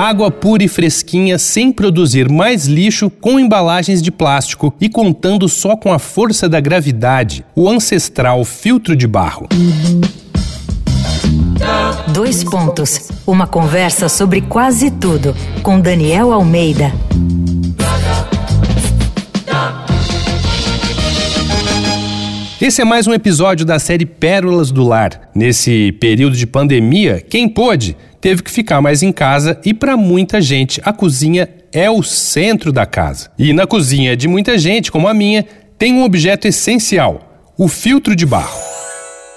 Água pura e fresquinha, sem produzir mais lixo, com embalagens de plástico e contando só com a força da gravidade, o ancestral filtro de barro. Dois pontos. Uma conversa sobre quase tudo com Daniel Almeida. Esse é mais um episódio da série Pérolas do Lar. Nesse período de pandemia, quem pôde teve que ficar mais em casa e para muita gente a cozinha é o centro da casa. E na cozinha de muita gente, como a minha, tem um objeto essencial: o filtro de barro.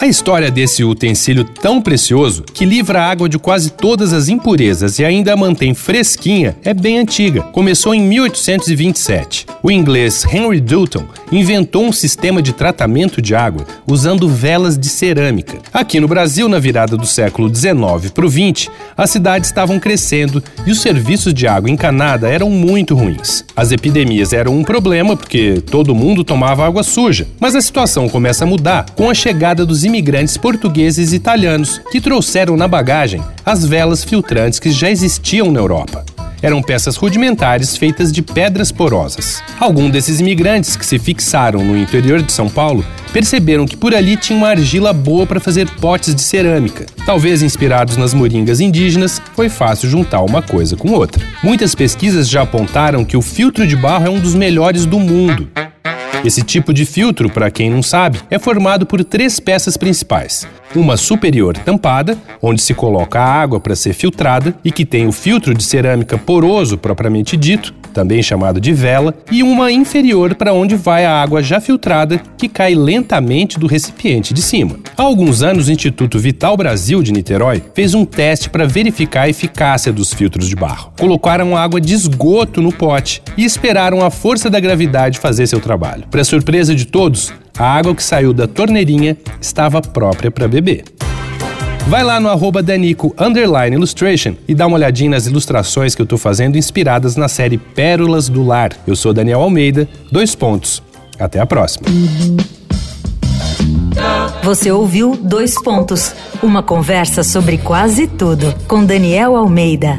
A história desse utensílio tão precioso, que livra a água de quase todas as impurezas e ainda a mantém fresquinha, é bem antiga. Começou em 1827. O inglês Henry Dutton inventou um sistema de tratamento de água usando velas de cerâmica. Aqui no Brasil, na virada do século 19 para o 20, as cidades estavam crescendo e os serviços de água encanada eram muito ruins. As epidemias eram um problema porque todo mundo tomava água suja, mas a situação começa a mudar com a chegada dos portugueses e italianos que trouxeram na bagagem as velas filtrantes que já existiam na Europa. Eram peças rudimentares feitas de pedras porosas. Alguns desses imigrantes que se fixaram no interior de São Paulo perceberam que por ali tinha uma argila boa para fazer potes de cerâmica. Talvez inspirados nas moringas indígenas, foi fácil juntar uma coisa com outra. Muitas pesquisas já apontaram que o filtro de barro é um dos melhores do mundo. Esse tipo de filtro, para quem não sabe, é formado por três peças principais: uma superior tampada, onde se coloca a água para ser filtrada e que tem o filtro de cerâmica poroso propriamente dito, também chamado de vela, e uma inferior para onde vai a água já filtrada que cai lentamente do recipiente de cima. Há alguns anos, o Instituto Vital Brasil de Niterói fez um teste para verificar a eficácia dos filtros de barro. Colocaram água de esgoto no pote e esperaram a força da gravidade fazer seu trabalho. Para surpresa de todos, a água que saiu da torneirinha estava própria para beber. Vai lá no arroba Danico Illustration e dá uma olhadinha nas ilustrações que eu estou fazendo inspiradas na série Pérolas do Lar. Eu sou Daniel Almeida, dois pontos. Até a próxima. Você ouviu Dois Pontos uma conversa sobre quase tudo com Daniel Almeida.